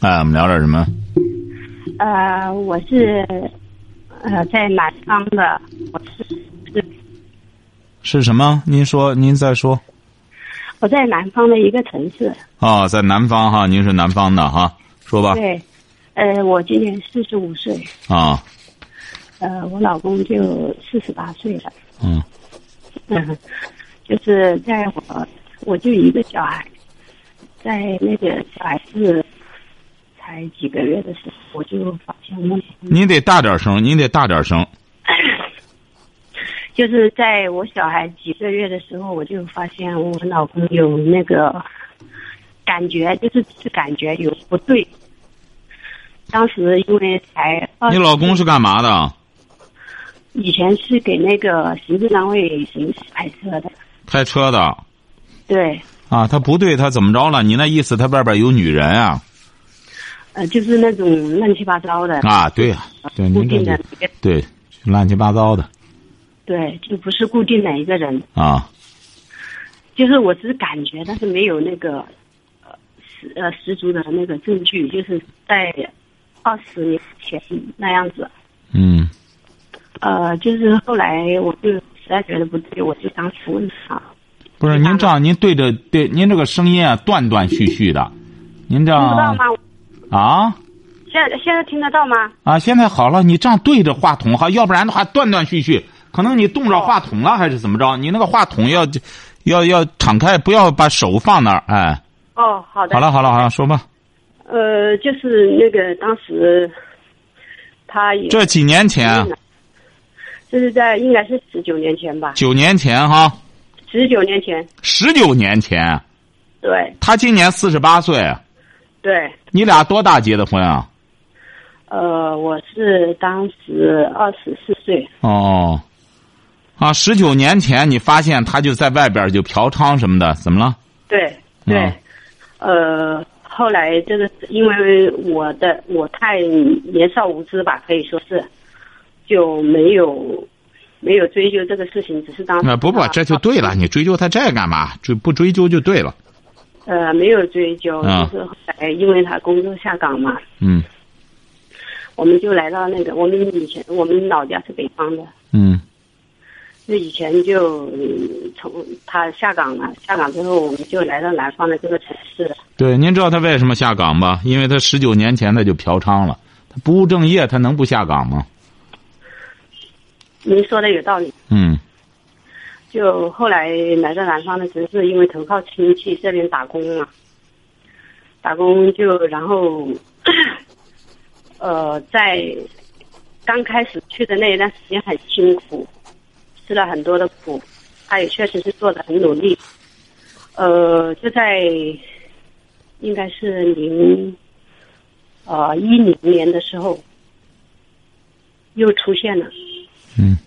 哎，我们聊点什么？呃，我是呃在南方的，我是是是什么？您说，您再说。我在南方的一个城市。哦，在南方哈，您是南方的哈，说吧。对，呃，我今年四十五岁。啊。呃，我老公就四十八岁了。嗯。嗯，就是在我我就一个小孩，在那个小孩子才几个月的时候，我就发现我。您得大点声，您得大点声。就是在我小孩几个月的时候，我就发现我老公有那个感觉，就是感觉有不对。当时因为才你老公是干嘛的？以前是给那个行政单位行驶开车的。开车的。对。啊，他不对，他怎么着了？你那意思，他外边有女人啊？呃，就是那种乱七八糟的。啊，对呀，对，固定的。对，乱七八糟的。对，就不是固定哪一个人啊，就是我只是感觉，但是没有那个呃十呃十足的那个证据，就是在二十年前那样子。嗯。呃，就是后来我就实在觉得不对，我就当时问他。不是您这样，您对着对您这个声音啊断断续续的，您这样。知道吗？啊。现在现在听得到吗？啊，现在好了，你这样对着话筒哈，要不然的话断断续续。可能你冻着话筒了，还是怎么着？你那个话筒要，要要敞开，不要把手放那儿，哎。哦，好的。好了，好了，好了，说吧。呃，就是那个当时，他也。这几年前。这是在应该是十九年前吧。九年前哈。十九年前。十九年前。对。他今年四十八岁。对。你俩多大结的婚啊？呃，我是当时二十四岁。哦。啊，十九年前你发现他就在外边就嫖娼什么的，怎么了？对对，呃，后来这个因为我的我太年少无知吧，可以说是就没有没有追究这个事情，只是当啊不不，这就对了，你追究他这干嘛？追不追究就对了。呃，没有追究，就是后来因为他工作下岗嘛。嗯。我们就来到那个，我们以前我们老家是北方的。嗯。那以前就从他下岗了，下岗之后我们就来到南方的这个城市。对，您知道他为什么下岗吧？因为他十九年前他就嫖娼了，他不务正业，他能不下岗吗？您说的有道理。嗯。就后来来到南方的城市，因为投靠亲戚这边打工嘛，打工就然后，呃，在刚开始去的那一段时间很辛苦。吃了很多的苦，他也确实是做的很努力。呃，就在应该是零呃一零年的时候，又出现了。嗯。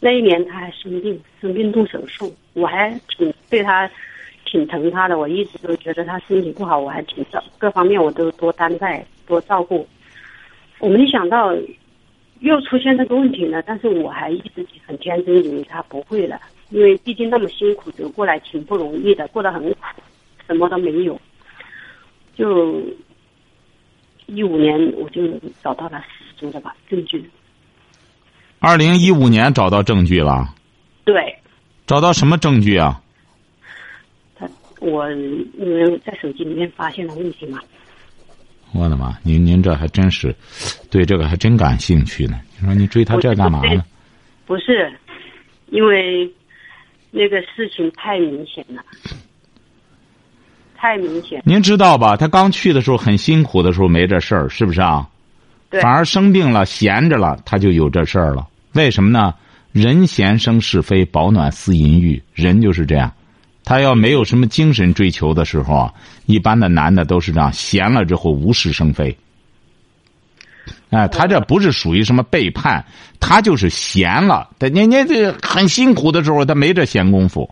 那一年他还生病，生病动手术，我还挺对他挺疼他的。我一直都觉得他身体不好，我还挺照各方面我都多担待多照顾。我没想到。又出现这个问题了，但是我还一直很天真，以为他不会了，因为毕竟那么辛苦走过来，挺不容易的，过得很苦，什么都没有。就一五年，我就找到了十足的吧证据。二零一五年找到证据了。对。找到什么证据啊？他，我因为在手机里面发现了问题嘛。我的妈！您您这还真是，对这个还真感兴趣呢。你说你追他这干嘛呢？不是，因为那个事情太明显了，太明显。您知道吧？他刚去的时候很辛苦的时候没这事儿，是不是啊？对。反而生病了、闲着了，他就有这事儿了。为什么呢？人闲生是非，饱暖思淫欲。人就是这样，他要没有什么精神追求的时候啊，一般的男的都是这样，闲了之后无事生非。哎，他这不是属于什么背叛，他就是闲了。他你你这很辛苦的时候，他没这闲工夫。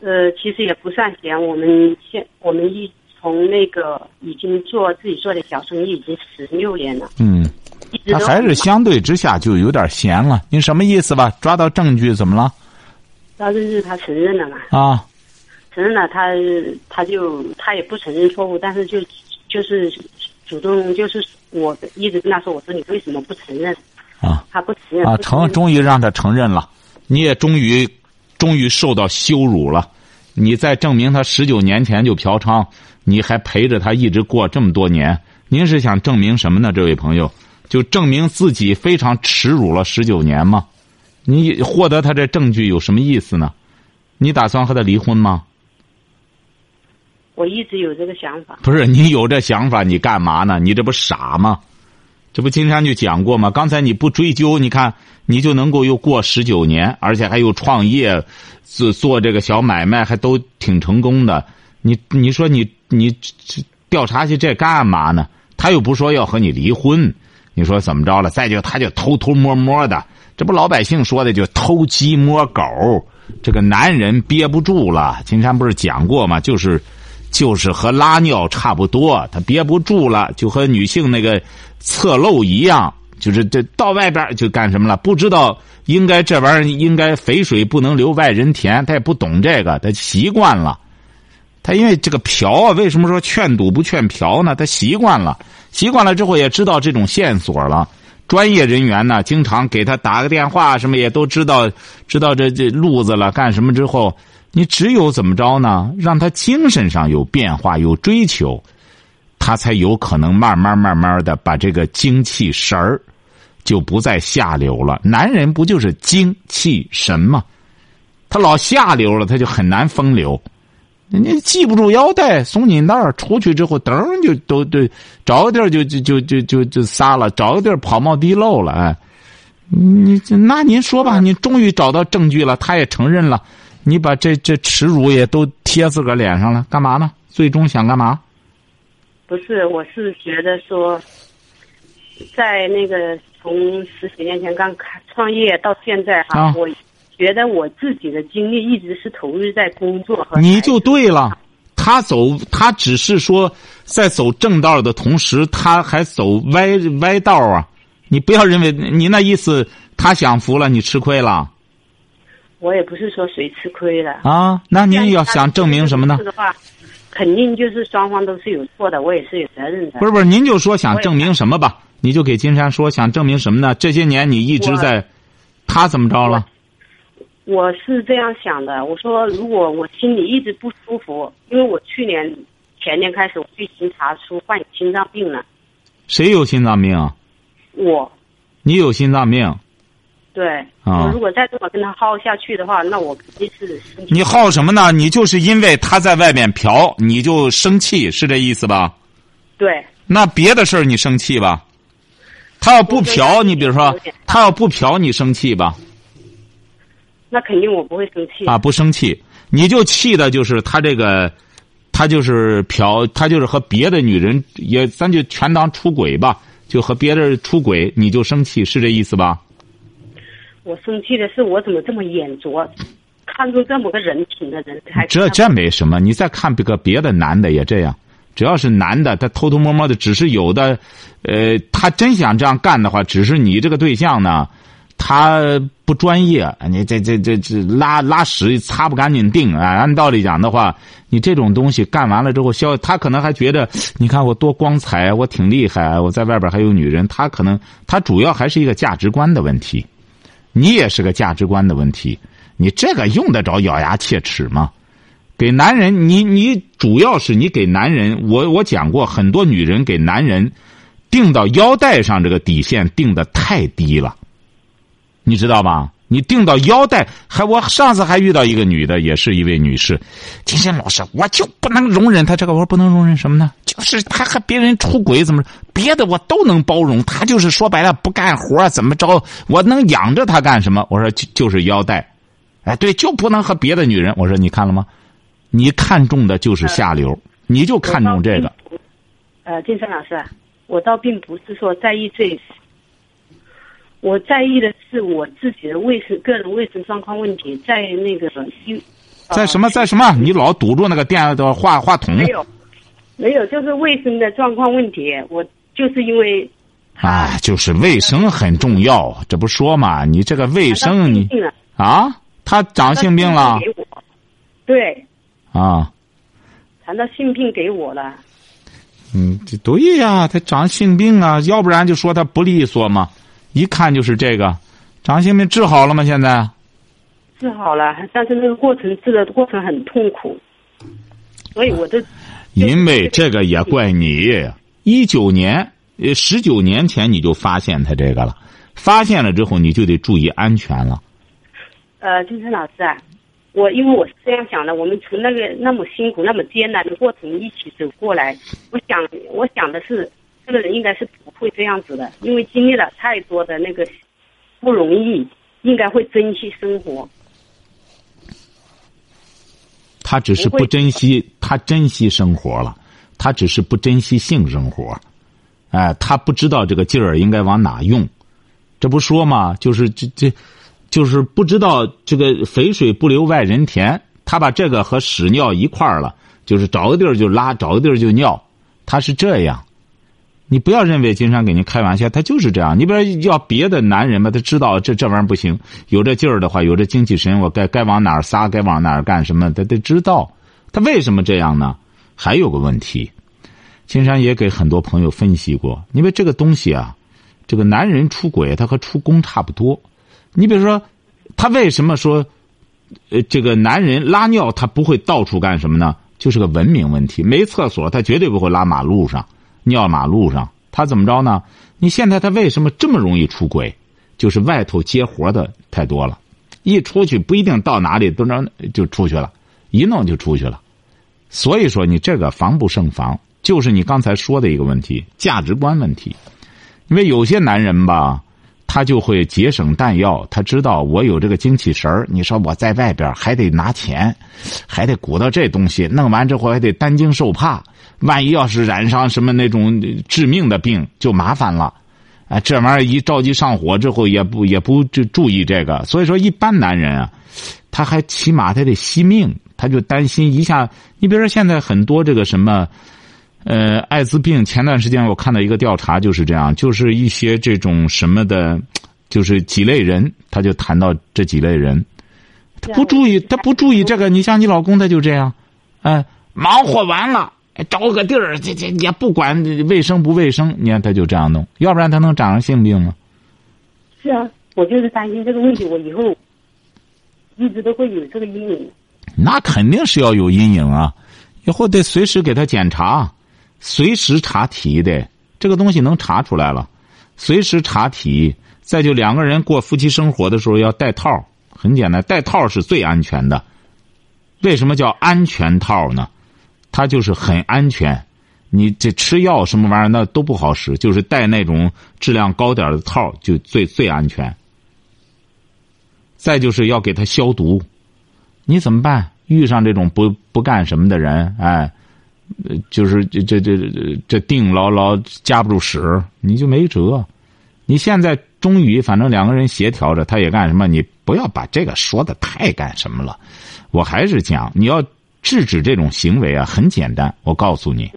呃，其实也不算闲，我们现我们一从那个已经做自己做的小生意已经十六年了。嗯，他还是相对之下就有点闲了。你什么意思吧？抓到证据怎么了？抓证据他承认了嘛，啊，承认了他他就他也不承认错误，但是就就是主动就是我一直跟他说，我说你为什么不承认？啊，他不承认。啊，不承终于让他承认了，你也终于，终于受到羞辱了。你再证明他十九年前就嫖娼，你还陪着他一直过这么多年，您是想证明什么呢？这位朋友，就证明自己非常耻辱了十九年吗？你获得他这证据有什么意思呢？你打算和他离婚吗？我一直有这个想法。不是你有这想法，你干嘛呢？你这不傻吗？这不今天就讲过吗？刚才你不追究，你看你就能够又过十九年，而且还有创业，做做这个小买卖，还都挺成功的。你你说你你这调查去这干嘛呢？他又不说要和你离婚，你说怎么着了？再就他就偷偷摸摸的，这不老百姓说的就偷鸡摸狗。这个男人憋不住了，金山不是讲过吗？就是。就是和拉尿差不多，他憋不住了，就和女性那个侧漏一样，就是这到外边就干什么了？不知道应该这玩意儿应该肥水不能流外人田，他也不懂这个，他习惯了。他因为这个嫖啊，为什么说劝赌不劝嫖呢？他习惯了，习惯了之后也知道这种线索了。专业人员呢，经常给他打个电话，什么也都知道，知道这这路子了。干什么之后？你只有怎么着呢？让他精神上有变化、有追求，他才有可能慢慢慢慢的把这个精气神儿就不再下流了。男人不就是精气神吗？他老下流了，他就很难风流。你系不住腰带，松紧带儿，出去之后噔就都都找个地儿就就就就就就撒了，找个地儿跑冒滴漏了。哎，你那您说吧，你终于找到证据了，他也承认了。你把这这耻辱也都贴自个儿脸上了，干嘛呢？最终想干嘛？不是，我是觉得说，在那个从十几年前刚开创业到现在哈，我觉得我自己的精力一直是投入在工作和你就对了。他走，他只是说在走正道的同时，他还走歪歪道啊！你不要认为你那意思，他享福了，你吃亏了我也不是说谁吃亏了。啊？那您要想证明什么呢？肯定就是双方都是有错的，我也是有责任的。不是不是，您就说想证明什么吧？你就给金山说想证明什么呢？这些年你一直在，他怎么着了？我是这样想的，我说如果我心里一直不舒服，因为我去年前年开始我去行查出患有心脏病了，谁有心脏病啊？我你有心脏病？对，啊我如果再这么跟他耗下去的话，那我肯定是你耗什么呢？你就是因为他在外面嫖，你就生气，是这意思吧？对那别的事儿你生气吧？他要不嫖，你比如说他要不嫖，你生气吧？那肯定我不会生气啊，不生气，你就气的就是他这个，他就是嫖，他就是和别的女人也，咱就全当出轨吧，就和别人出轨，你就生气，是这意思吧？我生气的是我怎么这么眼拙，看中这么个人品的人才这这没什么，你再看别个别的男的也这样，只要是男的，他偷偷摸摸的，只是有的，呃，他真想这样干的话，只是你这个对象呢，他不专业，你这这这这拉拉屎擦不干净腚啊！按道理讲的话，你这种东西干完了之后，消他可能还觉得，你看我多光彩，我挺厉害，我在外边还有女人，他可能他主要还是一个价值观的问题，你也是个价值观的问题，你这个用得着咬牙切齿吗？给男人，你你主要是你给男人，我我讲过，很多女人给男人定到腰带上这个底线定的太低了，你知道吧？你定到腰带，还我上次还遇到一个女的，也是一位女士，金山老师，我就不能容忍她这个，我说不能容忍什么呢？就是她和别人出轨怎么，别的我都能包容，她就是说白了不干活怎么着，我能养着她干什么？我说就就是腰带。哎，对，就不能和别的女人。我说你看了吗？你看中的就是下流，你就看中这个。呃，金山老师，我倒并不是说在意这，我在意的是我自己的卫生、个人卫生状况问题，在那个医。在什么？在什么？你老堵住那个电的话话筒。没有，没有，就是卫生的状况问题。我就是因为。啊，就是卫生很重要，这不说嘛？你这个卫生你啊，他长性病了。对。啊。谈到性病给我了。嗯，对呀，他长性病啊，要不然就说他不利索嘛。一看就是这个，长性病治好了吗？现在。治好了，但是那个过程治的过程很痛苦，所以我这。因为这个也怪你，一九年。呃，十九年前你就发现他这个了，发现了之后你就得注意安全了。呃，金晨老师啊，我因为我是这样想的，我们从那个那么辛苦、那么艰难的过程一起走过来，我想，我想的是，这个人应该是不会这样子的，因为经历了太多的那个不容易，应该会珍惜生活。他只是不珍惜，他珍惜生活了，他只是不珍惜性生活。哎，他不知道这个劲儿应该往哪用，这不说嘛？就是这这，就是不知道这个肥水不流外人田。他把这个和屎尿一块儿了，就是找个地儿就拉，找个地儿就尿。他是这样，你不要认为金山给您开玩笑，他就是这样。你比如要别的男人吧，他知道这这玩意儿不行，有这劲儿的话，有这精气神，我该该往哪儿撒，该往哪儿干什么，他得知道。他为什么这样呢？还有个问题。金山也给很多朋友分析过，因为这个东西啊，这个男人出轨，他和出宫差不多。你比如说，他为什么说，呃，这个男人拉尿他不会到处干什么呢？就是个文明问题。没厕所，他绝对不会拉马路上，尿马路上。他怎么着呢？你现在他为什么这么容易出轨？就是外头接活的太多了，一出去不一定到哪里都能就出去了，一弄就出去了。所以说，你这个防不胜防。就是你刚才说的一个问题，价值观问题。因为有些男人吧，他就会节省弹药，他知道我有这个精气神儿。你说我在外边还得拿钱，还得鼓捣这东西，弄完之后还得担惊受怕，万一要是染上什么那种致命的病，就麻烦了。啊，这玩意儿一着急上火之后，也不也不就注意这个。所以说，一般男人啊，他还起码他得惜命，他就担心一下。你比如说，现在很多这个什么。呃，艾滋病前段时间我看到一个调查，就是这样，就是一些这种什么的，就是几类人，他就谈到这几类人，他不注意，他不注意这个。你像你老公，他就这样，哎，忙活完了，找个地儿，这这也不管卫生不卫生，你看他就这样弄，要不然他能长上性病吗？是啊，我就是担心这个问题，我以后一直都会有这个阴影。那肯定是要有阴影啊，以后得随时给他检查。随时查体的这个东西能查出来了，随时查体。再就两个人过夫妻生活的时候要戴套，很简单，戴套是最安全的。为什么叫安全套呢？它就是很安全。你这吃药什么玩意儿那都不好使，就是戴那种质量高点的套就最最安全。再就是要给他消毒，你怎么办？遇上这种不不干什么的人，哎。呃，就是这这这这这定牢牢夹不住屎，你就没辙。你现在终于反正两个人协调着，他也干什么？你不要把这个说的太干什么了。我还是讲，你要制止这种行为啊，很简单。我告诉你，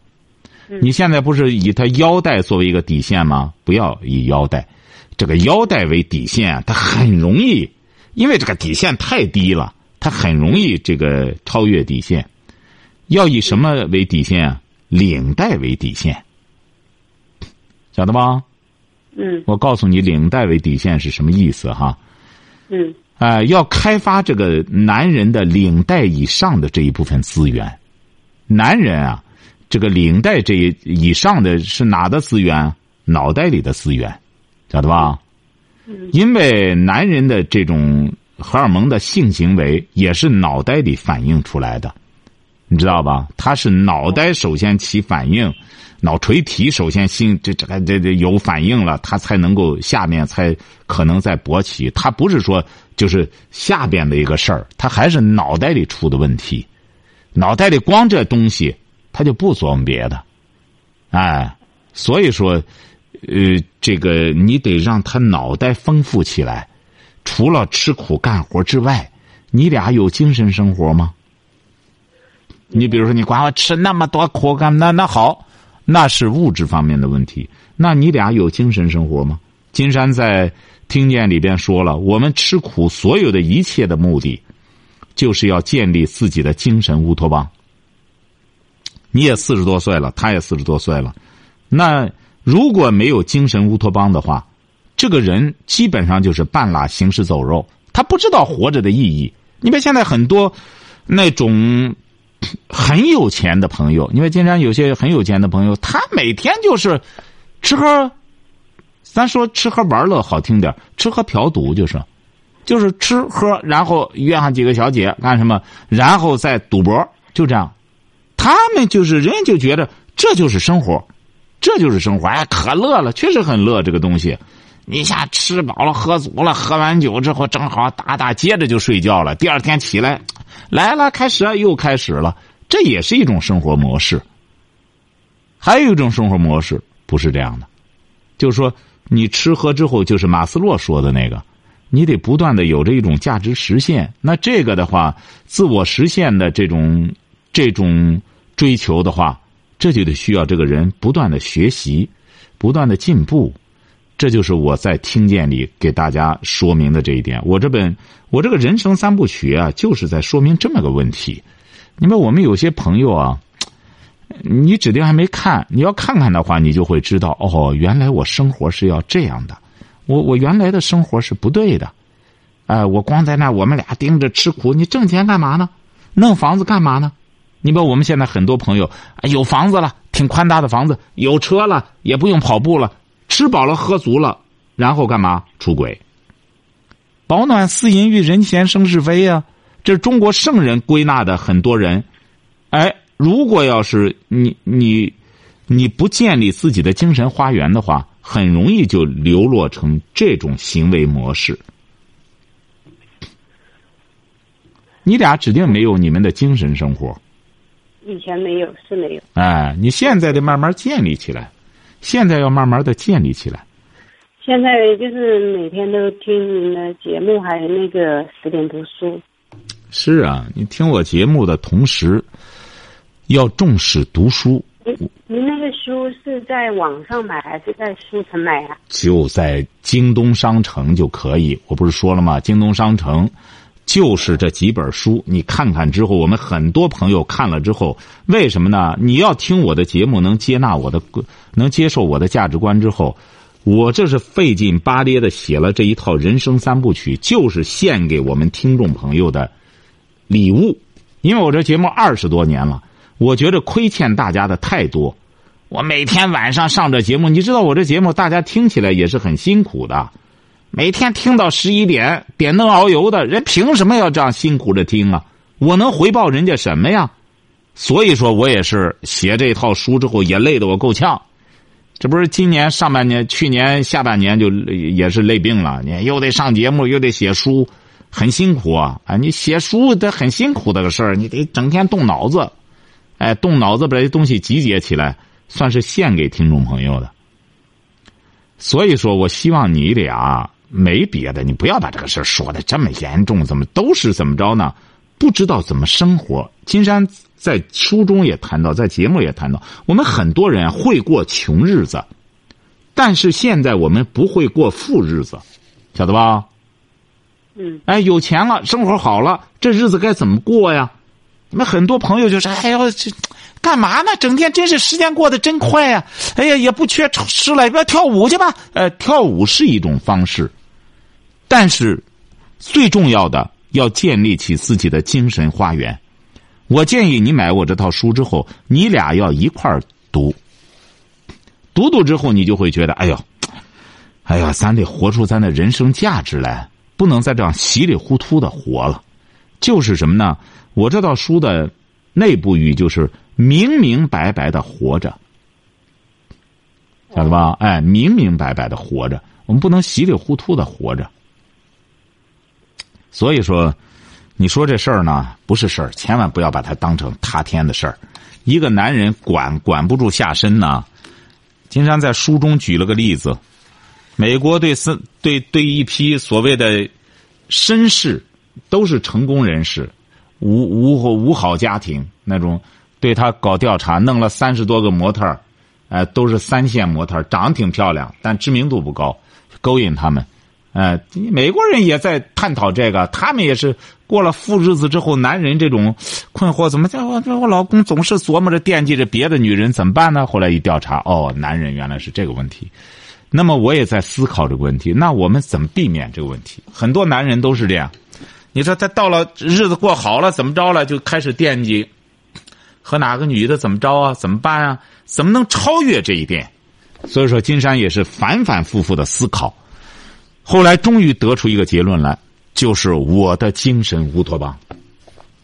你现在不是以他腰带作为一个底线吗？不要以腰带，这个腰带为底线，他很容易，因为这个底线太低了，他很容易这个超越底线。要以什么为底线啊？领带为底线，晓得吧？嗯。我告诉你，领带为底线是什么意思哈？嗯。哎，要开发这个男人的领带以上的这一部分资源。男人啊，这个领带这一以上的是哪的资源？脑袋里的资源，晓得吧？嗯。因为男人的这种荷尔蒙的性行为也是脑袋里反映出来的。你知道吧？他是脑袋首先起反应，脑垂体首先心这这个这这有反应了，他才能够下面才可能再勃起。他不是说就是下边的一个事儿，他还是脑袋里出的问题，脑袋里光这东西，他就不琢磨别的，哎，所以说，呃，这个你得让他脑袋丰富起来，除了吃苦干活之外，你俩有精神生活吗？你比如说，你管我吃那么多苦干，那那好，那是物质方面的问题。那你俩有精神生活吗？金山在听见里边说了，我们吃苦所有的一切的目的，就是要建立自己的精神乌托邦。你也四十多岁了，他也四十多岁了，那如果没有精神乌托邦的话，这个人基本上就是半拉行尸走肉，他不知道活着的意义。你别现在很多那种。很有钱的朋友，因为经常有些很有钱的朋友，他每天就是吃喝，咱说吃喝玩乐好听点，吃喝嫖赌就是，就是吃喝，然后约上几个小姐干什么，然后再赌博，就这样。他们就是人就觉得这就是生活，这就是生活，哎，可乐了，确实很乐这个东西。一下吃饱了喝足了，喝完酒之后正好打打，接着就睡觉了。第二天起来。来了，开始又开始了，这也是一种生活模式。还有一种生活模式不是这样的，就是说你吃喝之后，就是马斯洛说的那个，你得不断的有着一种价值实现。那这个的话，自我实现的这种这种追求的话，这就得需要这个人不断的学习，不断的进步。这就是我在听见里给大家说明的这一点。我这本我这个人生三部曲啊，就是在说明这么个问题。你们我们有些朋友啊，你指定还没看，你要看看的话，你就会知道哦，原来我生活是要这样的。我我原来的生活是不对的。哎，我光在那我们俩盯着吃苦，你挣钱干嘛呢？弄房子干嘛呢？你把我们现在很多朋友啊有房子了，挺宽大的房子，有车了，也不用跑步了。吃饱了喝足了，然后干嘛？出轨。饱暖思淫欲，人闲生是非呀！这是中国圣人归纳的很多人。哎，如果要是你你你不建立自己的精神花园的话，很容易就流落成这种行为模式。你俩指定没有你们的精神生活。以前没有，是没有。哎，你现在得慢慢建立起来。现在要慢慢的建立起来。现在就是每天都听你的节目，还有那个十点读书。是啊，你听我节目的同时，要重视读书。您您那个书是在网上买还是在书城买啊？就在京东商城就可以。我不是说了吗？京东商城。就是这几本书，你看看之后，我们很多朋友看了之后，为什么呢？你要听我的节目，能接纳我的，能接受我的价值观之后，我这是费劲巴咧的写了这一套人生三部曲，就是献给我们听众朋友的礼物。因为我这节目二十多年了，我觉得亏欠大家的太多。我每天晚上上这节目，你知道我这节目大家听起来也是很辛苦的。每天听到十一点点灯熬油的人，凭什么要这样辛苦着听啊？我能回报人家什么呀？所以说我也是写这套书之后也累得我够呛。这不是今年上半年、去年下半年就也是累病了，你又得上节目，又得写书，很辛苦啊！啊，你写书得很辛苦的个事儿，你得整天动脑子，哎，动脑子把这些东西集结起来，算是献给听众朋友的。所以说我希望你俩。没别的，你不要把这个事儿说的这么严重，怎么都是怎么着呢？不知道怎么生活。金山在书中也谈到，在节目也谈到，我们很多人会过穷日子，但是现在我们不会过富日子，晓得吧？嗯。哎，有钱了，生活好了，这日子该怎么过呀？你们很多朋友就说：“哎呦，这干嘛呢？整天真是时间过得真快呀！哎呀，也不缺吃了，要跳舞去吧？呃，跳舞是一种方式。”但是，最重要的要建立起自己的精神花园。我建议你买我这套书之后，你俩要一块儿读。读读之后，你就会觉得，哎呦，哎呀，咱得活出咱的人生价值来，不能再这样稀里糊涂的活了。就是什么呢？我这套书的内部语就是明明白白的活着，晓得吧？哎，明明白白的活着，我们不能稀里糊涂的活着。所以说，你说这事儿呢不是事儿，千万不要把它当成塌天的事儿。一个男人管管不住下身呢，金山在书中举了个例子，美国对森对对一批所谓的绅士，都是成功人士，无无无好家庭那种，对他搞调查，弄了三十多个模特儿，呃，都是三线模特儿，长得挺漂亮，但知名度不高，勾引他们。呃，美国人也在探讨这个，他们也是过了富日子之后，男人这种困惑，怎么叫我我老公总是琢磨着惦记着别的女人，怎么办呢？后来一调查，哦，男人原来是这个问题。那么我也在思考这个问题，那我们怎么避免这个问题？很多男人都是这样，你说他到了日子过好了，怎么着了，就开始惦记和哪个女的怎么着啊？怎么办啊？怎么能超越这一点？所以说，金山也是反反复复的思考。后来终于得出一个结论来，就是我的精神乌托邦，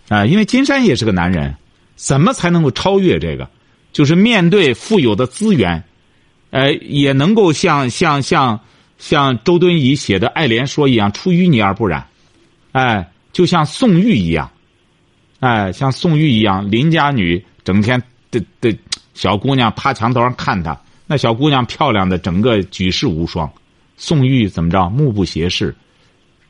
啊，因为金山也是个男人，怎么才能够超越这个？就是面对富有的资源，呃，也能够像像像像周敦颐写的《爱莲说》一样，出淤泥而不染，哎，就像宋玉一样，哎，像宋玉一样，邻家女整天的的小姑娘趴墙头上看他，那小姑娘漂亮的整个举世无双。宋玉怎么着？目不斜视，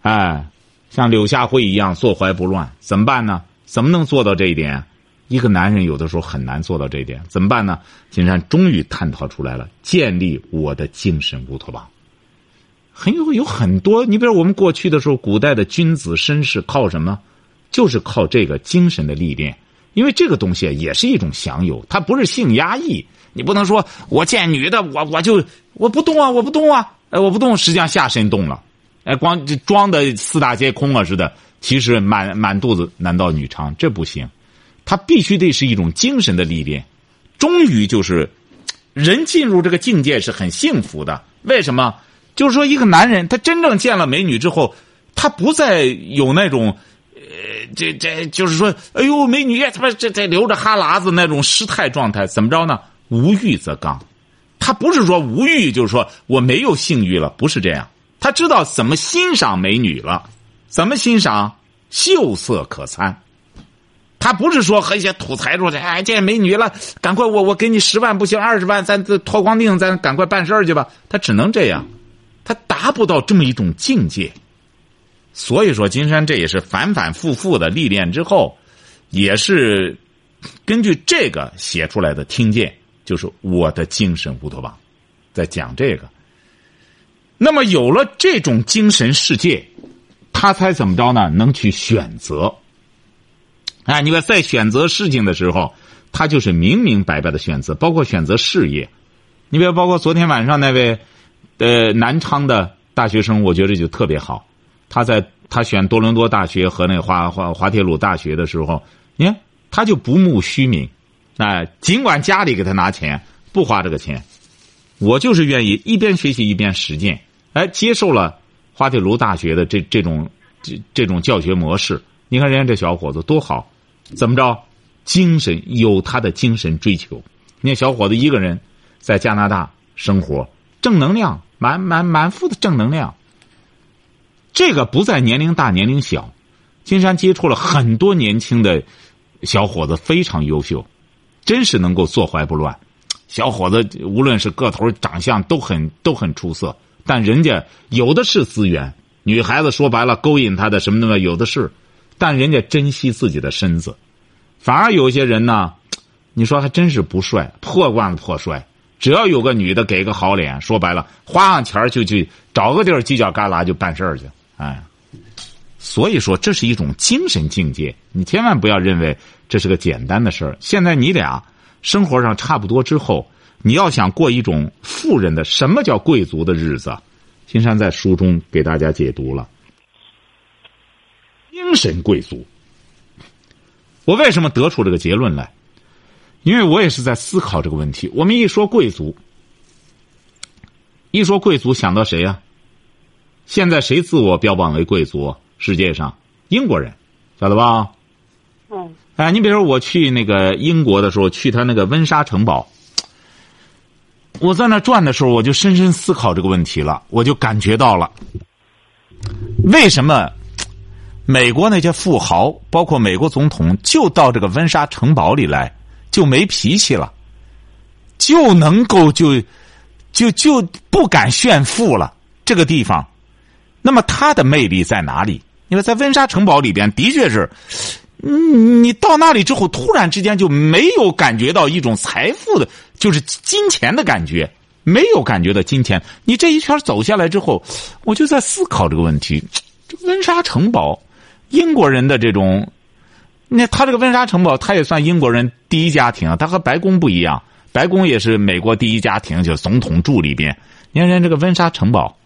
哎，像柳下惠一样坐怀不乱，怎么办呢？怎么能做到这一点？一个男人有的时候很难做到这一点，怎么办呢？金山终于探讨出来了，建立我的精神乌托邦。很有有很多，你比如我们过去的时候，古代的君子绅士靠什么？就是靠这个精神的历练，因为这个东西也是一种享有，它不是性压抑。你不能说我见女的，我我就我不动啊，我不动啊。哎，我不动，实际上下身动了，哎，光装的四大皆空啊似的，其实满满肚子男盗女娼，这不行，他必须得是一种精神的历练。终于就是，人进入这个境界是很幸福的。为什么？就是说，一个男人他真正见了美女之后，他不再有那种，呃，这这就是说，哎呦，美女怎么这这流着哈喇子那种失态状态？怎么着呢？无欲则刚。他不是说无欲，就是说我没有性欲了，不是这样。他知道怎么欣赏美女了，怎么欣赏，秀色可餐。他不是说和一些土财主去，哎，见美女了，赶快我我给你十万不行，二十万，咱脱光腚，咱赶快办事儿去吧。他只能这样，他达不到这么一种境界。所以说，金山这也是反反复复的历练之后，也是根据这个写出来的听见。就是我的精神乌托邦，在讲这个。那么有了这种精神世界，他才怎么着呢？能去选择。哎，你看，在选择事情的时候，他就是明明白白的选择，包括选择事业。你比如，包括昨天晚上那位呃南昌的大学生，我觉得就特别好。他在他选多伦多大学和那滑滑滑铁卢大学的时候，你看他就不慕虚名。哎，尽管家里给他拿钱，不花这个钱，我就是愿意一边学习一边实践。哎，接受了滑铁卢大学的这这种这这种教学模式。你看人家这小伙子多好，怎么着？精神有他的精神追求。你看小伙子一个人在加拿大生活，正能量满满满腹的正能量。这个不在年龄大年龄小，金山接触了很多年轻的小伙子，非常优秀。真是能够坐怀不乱，小伙子无论是个头、长相都很都很出色，但人家有的是资源，女孩子说白了勾引他的什么的有的是，但人家珍惜自己的身子，反而有些人呢，你说还真是不帅，破罐子破摔，只要有个女的给个好脸，说白了花上钱就去找个地儿犄角旮旯就办事儿去，哎，所以说这是一种精神境界，你千万不要认为。这是个简单的事儿。现在你俩生活上差不多之后，你要想过一种富人的什么叫贵族的日子？金山在书中给大家解读了精神贵族。我为什么得出这个结论来？因为我也是在思考这个问题。我们一说贵族，一说贵族想到谁呀？现在谁自我标榜为贵族？世界上英国人，晓得吧？嗯。哎，你比如说我去那个英国的时候，去他那个温莎城堡，我在那转的时候，我就深深思考这个问题了。我就感觉到了，为什么美国那些富豪，包括美国总统，就到这个温莎城堡里来，就没脾气了，就能够就就就不敢炫富了。这个地方，那么它的魅力在哪里？因为在温莎城堡里边，的确是，你到那里之后，突然之间就没有感觉到一种财富的，就是金钱的感觉，没有感觉到金钱。你这一圈走下来之后，我就在思考这个问题：这温莎城堡。英国人的这种，那他这个温莎城堡，他也算英国人第一家庭。他和白宫不一样，白宫也是美国第一家庭，就总统住里边。你看人这个温莎城堡，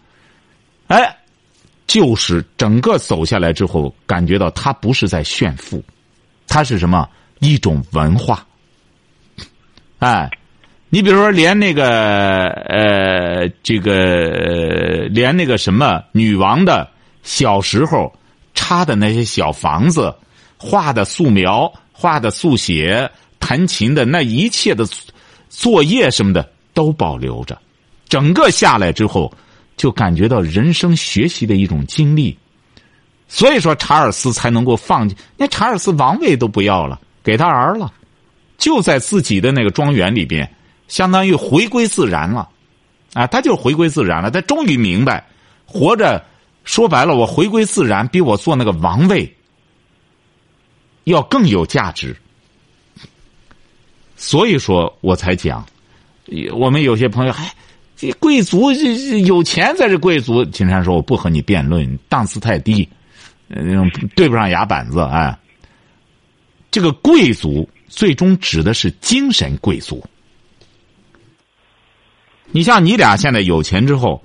哎，就是整个走下来之后，感觉到他不是在炫富，他是什么一种文化。哎，你比如说，连那个呃，这个连那个什么女王的小时候。插的那些小房子，画的素描，画的速写，弹琴的那一切的作业什么的都保留着。整个下来之后，就感觉到人生学习的一种经历。所以说，查尔斯才能够放弃。那查尔斯王位都不要了，给他儿了，就在自己的那个庄园里边，相当于回归自然了。啊，他就回归自然了。他终于明白，活着。说白了，我回归自然，比我做那个王位要更有价值。所以说我才讲，我们有些朋友还贵族这有钱才是贵族。金山说我不和你辩论，档次太低，嗯，对不上牙板子啊。这个贵族最终指的是精神贵族。你像你俩现在有钱之后。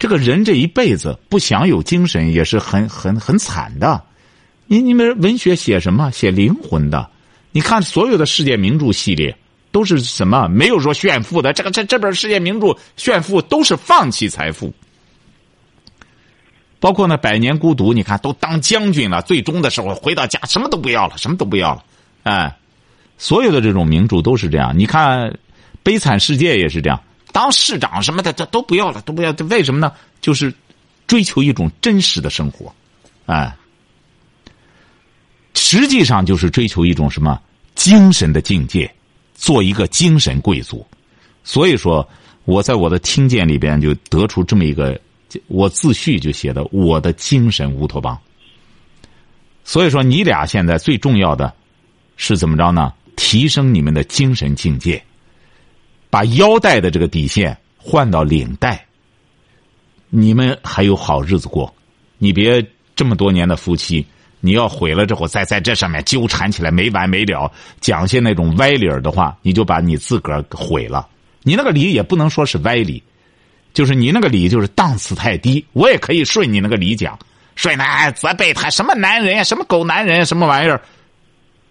这个人这一辈子不享有精神也是很很很惨的。你你们文学写什么？写灵魂的。你看所有的世界名著系列都是什么？没有说炫富的。这个这这本世界名著炫富都是放弃财富。包括那《百年孤独》，你看都当将军了，最终的时候回到家什么都不要了，什么都不要了。哎，所有的这种名著都是这样。你看《悲惨世界》也是这样。当市长什么的，这都不要了，都不要。为什么呢？就是追求一种真实的生活，哎，实际上就是追求一种什么精神的境界，做一个精神贵族。所以说，我在我的听见里边就得出这么一个，我自序就写的我的精神乌托邦。所以说，你俩现在最重要的是怎么着呢？提升你们的精神境界。把腰带的这个底线换到领带，你们还有好日子过。你别这么多年的夫妻，你要毁了之后再在这上面纠缠起来没完没了，讲些那种歪理儿的话，你就把你自个儿毁了。你那个理也不能说是歪理，就是你那个理就是档次太低。我也可以顺你那个理讲，顺那责备他什么男人呀，什么狗男人，什么玩意儿。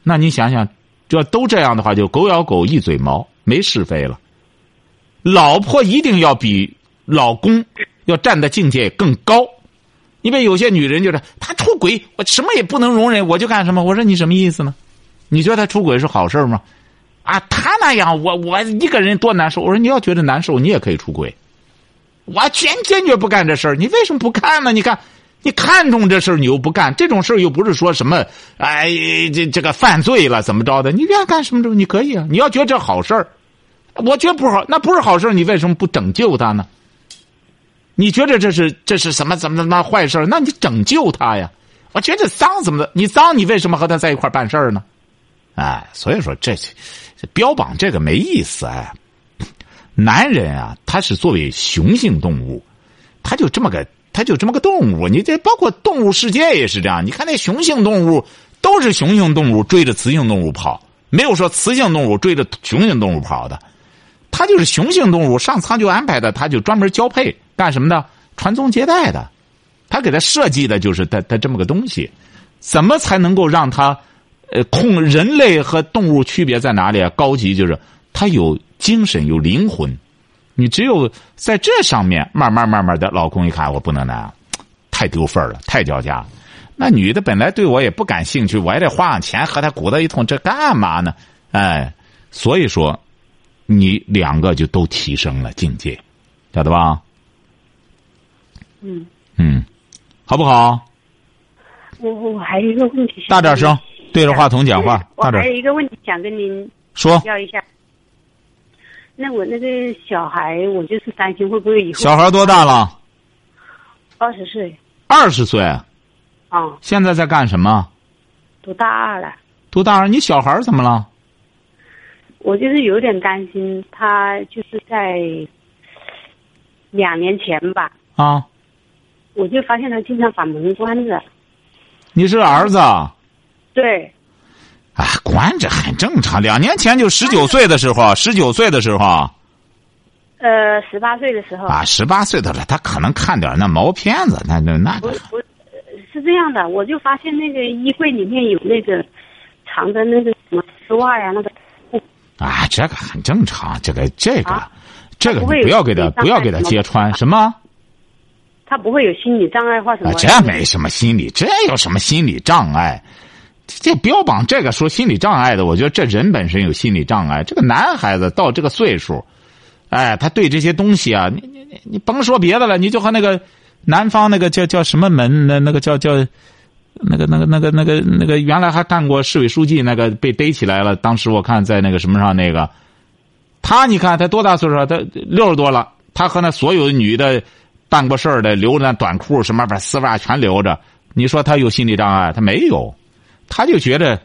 那你想想，这都这样的话，就狗咬狗一嘴毛，没是非了。老婆一定要比老公要站的境界更高，因为有些女人就是他出轨，我什么也不能容忍，我就干什么？我说你什么意思呢？你觉得他出轨是好事吗？啊，他那样，我我一个人多难受。我说你要觉得难受，你也可以出轨。我坚坚决不干这事儿，你为什么不干呢？你看，你看中这事儿，你又不干，这种事儿又不是说什么哎，这这个犯罪了怎么着的？你愿意干什么？你可以啊，你要觉得这好事儿。我觉得不好，那不是好事你为什么不拯救他呢？你觉得这是这是什么怎么怎么坏事那你拯救他呀！我觉得脏怎么的？你脏，你为什么和他在一块办事呢？哎，所以说这标榜这个没意思哎。男人啊，他是作为雄性动物，他就这么个，他就这么个动物。你这包括动物世界也是这样。你看那雄性动物都是雄性动物追着雌性动物跑，没有说雌性动物追着雄性动物跑的。他就是雄性动物，上苍就安排的，他就专门交配干什么的？传宗接代的。他给他设计的就是他他这么个东西，怎么才能够让他呃控人类和动物区别在哪里啊？高级就是他有精神有灵魂，你只有在这上面慢慢慢慢的，老公一看我不能那样，太丢份了，太掉价。那女的本来对我也不感兴趣，我还得花上钱和她鼓捣一通，这干嘛呢？哎，所以说。你两个就都提升了境界，晓得吧？嗯嗯，好不好？我我还有一个问题，大点声，对着话筒讲话，我大点还有一个问题想跟您说。要一下。那我那个小孩，我就是担心会不会以后小孩多大了？二十岁二十岁。啊，现在在干什么？读大二了。读大二？你小孩怎么了？我就是有点担心，他就是在两年前吧，啊，我就发现他经常把门关着。你是儿子？对，啊，关着很正常。两年前就十九岁的时候，十九岁的时候呃，十八岁的时候。啊，十八岁的了，他可能看点那毛片子，那那那不不，是这样的，我就发现那个衣柜里面有那个藏的那个什么丝袜呀，那个啊，这个很正常。这个这个，啊这个你不要给他不要给他揭穿什么他不会有心理障碍或什么，。这没什么心理，这有什么心理障碍？这标榜这个说心理障碍的，我觉得这人本身有心理障碍。这个男孩子到这个岁数，哎，他对这些东西啊，你你你你甭说别的了，你就和那个南方那个叫叫什么门那那个叫叫那个那个那个那个那个原来还干过市委书记那个被逮起来了，当时我看在那个什么上那个，他你看他多大岁数？他六十多了，他和那所有女的办过事儿的留着那短裤什么把丝袜全留着，你说他有心理障碍？他没有，他就觉得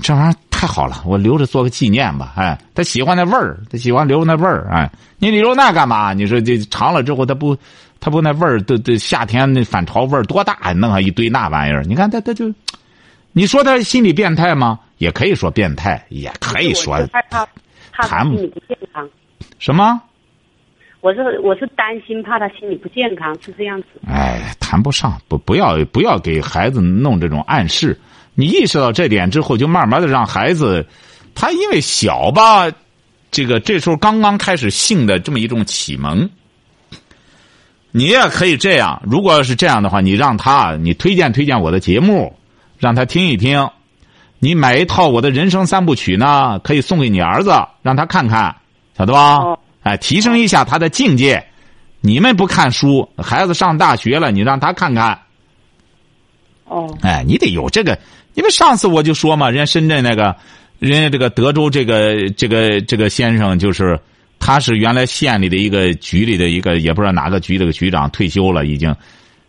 这玩意儿太好了，我留着做个纪念吧。哎，他喜欢那味儿，他喜欢留那味儿。哎，你留那干嘛？你说这长了之后，他不，他不那味儿，都都夏天那反潮味儿多大？弄上一堆那玩意儿，你看他他就，你说他心理变态吗？也可以说变态，也可以说我就害怕，怕他谈心理不健康。什么？我是我是担心怕他心理不健康，是这样子。哎，谈不上，不不要不要给孩子弄这种暗示。你意识到这点之后，就慢慢的让孩子，他因为小吧，这个这时候刚刚开始性的这么一种启蒙。你也可以这样，如果要是这样的话，你让他，你推荐推荐我的节目，让他听一听。你买一套我的人生三部曲呢，可以送给你儿子，让他看看，晓得吧？哦哎，提升一下他的境界。你们不看书，孩子上大学了，你让他看看。哦哎，你得有这个，因为上次我就说嘛，人家深圳那个，人家这个德州这个这个这个先生，就是他是原来县里的一个局里的一个，也不知道哪个局的个局长，退休了已经。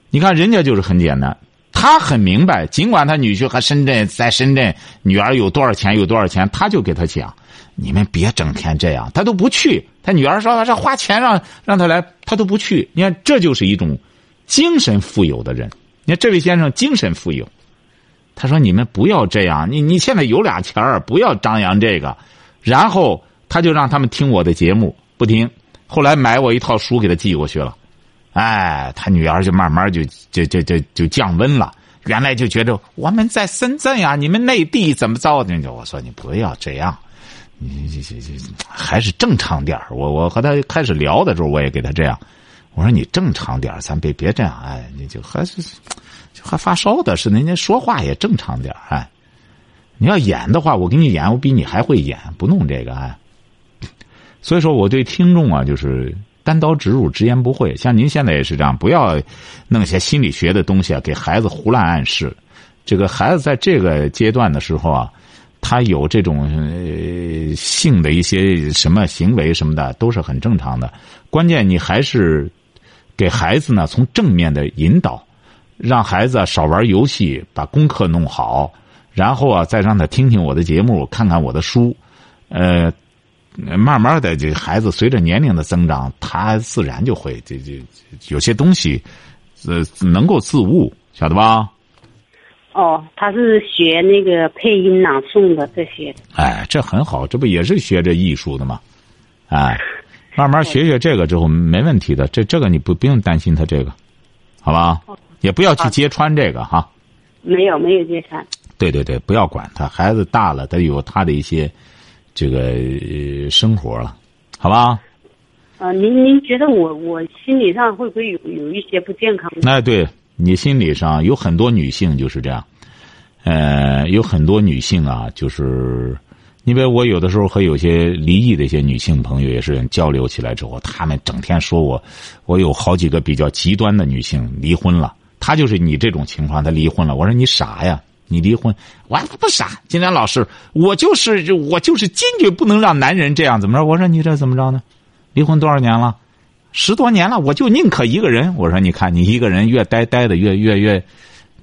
你看人家就是很简单，他很明白，尽管他女婿和深圳在深圳，女儿有多少钱有多少钱，他就给他讲，你们别整天这样，他都不去。他女儿说他这花钱让让他来，他都不去。你看，这就是一种精神富有的人。你看这位先生精神富有，他说：“你们不要这样，你你现在有俩钱儿，不要张扬这个。”然后他就让他们听我的节目，不听。后来买我一套书给他寄过去了，哎，他女儿就慢慢就就就就就降温了。原来就觉得我们在深圳呀，你们内地怎么着的？我说你不要这样，这这这还是正常点儿我我和他开始聊的时候，我也给他这样。我说你正常点儿咱别别这样，哎，你就还是就还发烧的是，人家说话也正常点儿哎。你要演的话，我给你演，我比你还会演，不弄这个哎。所以说，我对听众啊，就是单刀直入，直言不讳。像您现在也是这样，不要弄些心理学的东西啊，给孩子胡乱暗示。这个孩子在这个阶段的时候啊，他有这种呃性的一些什么行为什么的，都是很正常的。关键你还是给孩子呢从正面的引导，让孩子少玩游戏，把功课弄好，然后啊再让他听听我的节目，看看我的书，呃。慢慢的，这孩子随着年龄的增长，他自然就会这这有些东西，呃，能够自悟，晓得吧？哦，他是学那个配音朗诵的这些。哎，这很好，这不也是学这艺术的吗？哎，慢慢学学这个之后没问题的，这这个你不不用担心他这个，好吧？也不要去揭穿这个哈。没有，没有揭穿。对对对，不要管他，孩子大了，他有他的一些。这个、呃、生活了，好吧？呃，您您觉得我我心理上会不会有有一些不健康？哎，对你心理上有很多女性就是这样，呃，有很多女性啊，就是，因为我有的时候和有些离异的一些女性朋友也是交流起来之后，她们整天说我，我有好几个比较极端的女性离婚了。她就是你这种情况，她离婚了。我说你傻呀，你离婚，我不傻。金山老师，我就是我就是坚决不能让男人这样，怎么着？我说你这怎么着呢？离婚多少年了？十多年了，我就宁可一个人。我说你看，你一个人越呆呆的越越越，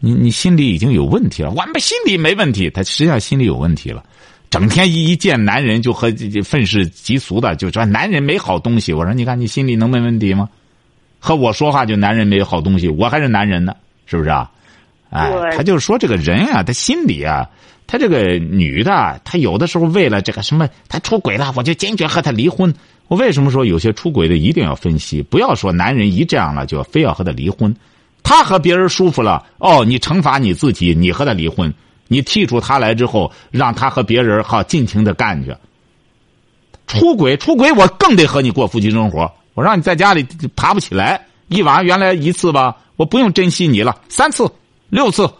你你心里已经有问题了。我们心里没问题，他实际上心里有问题了。整天一一见男人就和愤世嫉俗的，就说男人没好东西。我说你看你心里能没问题吗？和我说话就男人没有好东西，我还是男人呢，是不是啊？哎，他就是说这个人啊，他心里啊，他这个女的，她有的时候为了这个什么，他出轨了，我就坚决和他离婚。我为什么说有些出轨的一定要分析？不要说男人一这样了就非要和他离婚，他和别人舒服了，哦，你惩罚你自己，你和他离婚。你剔除他来之后，让他和别人好尽情的干去。出轨，出轨，我更得和你过夫妻生活。我让你在家里爬不起来，一晚上原来一次吧，我不用珍惜你了，三次、六次，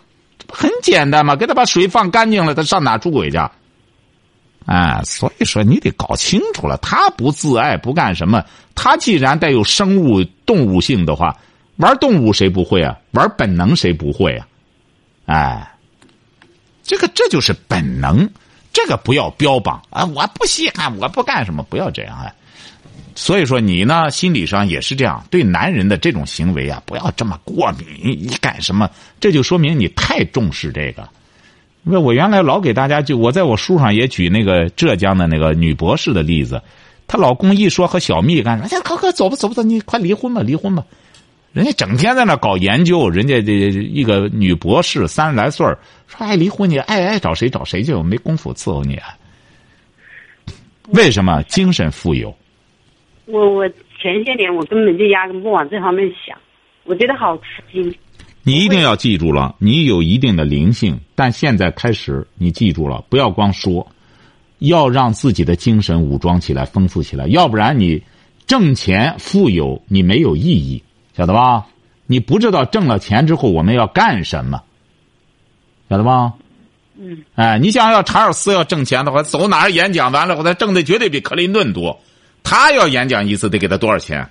很简单嘛。给他把水放干净了，他上哪出轨去？哎，所以说你得搞清楚了，他不自爱不干什么，他既然带有生物动物性的话，玩动物谁不会啊？玩本能谁不会啊？哎。这个这就是本能，这个不要标榜啊！我不稀罕，我不干什么，不要这样啊！所以说你呢，心理上也是这样，对男人的这种行为啊，不要这么过敏。你干什么？这就说明你太重视这个。那我原来老给大家就我在我书上也举那个浙江的那个女博士的例子，她老公一说和小蜜干什么？哎，快快走吧，走吧，走，你快离婚吧，离婚吧。人家整天在那搞研究，人家这一个女博士三十来岁说爱离婚，你爱爱找谁找谁去，我没工夫伺候你。为什么精神富有？我我前些年我根本就压根不往这方面想，我觉得好吃惊。你一定要记住了，你有一定的灵性，但现在开始你记住了，不要光说，要让自己的精神武装起来，丰富起来，要不然你挣钱富有你没有意义。晓得吧？你不知道挣了钱之后我们要干什么，晓得吧？嗯。哎，你想要查尔斯要挣钱的话，走哪儿演讲完了，我他挣的绝对比克林顿多。他要演讲一次得给他多少钱？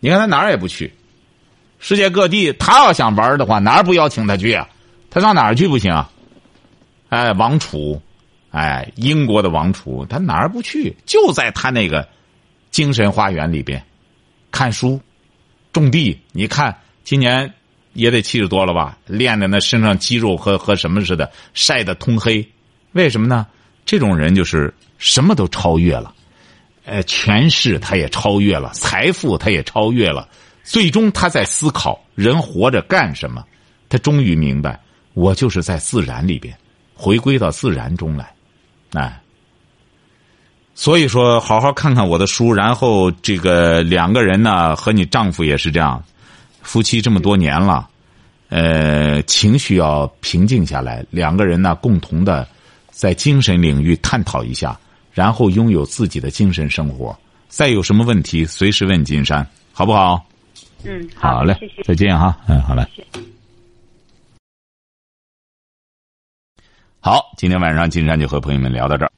你看他哪儿也不去，世界各地他要想玩的话，哪儿不邀请他去啊？他上哪儿去不行啊？哎，王储，哎，英国的王储，他哪儿不去？就在他那个精神花园里边看书。种地，你看今年也得七十多了吧？练的那身上肌肉和和什么似的，晒得通黑。为什么呢？这种人就是什么都超越了，呃，权势他也超越了，财富他也超越了。最终他在思考人活着干什么？他终于明白，我就是在自然里边，回归到自然中来，哎。所以说，好好看看我的书，然后这个两个人呢，和你丈夫也是这样，夫妻这么多年了，呃，情绪要平静下来，两个人呢，共同的在精神领域探讨一下，然后拥有自己的精神生活。再有什么问题，随时问金山，好不好？嗯，好嘞，谢谢，再见哈，嗯，好嘞。好，今天晚上金山就和朋友们聊到这儿。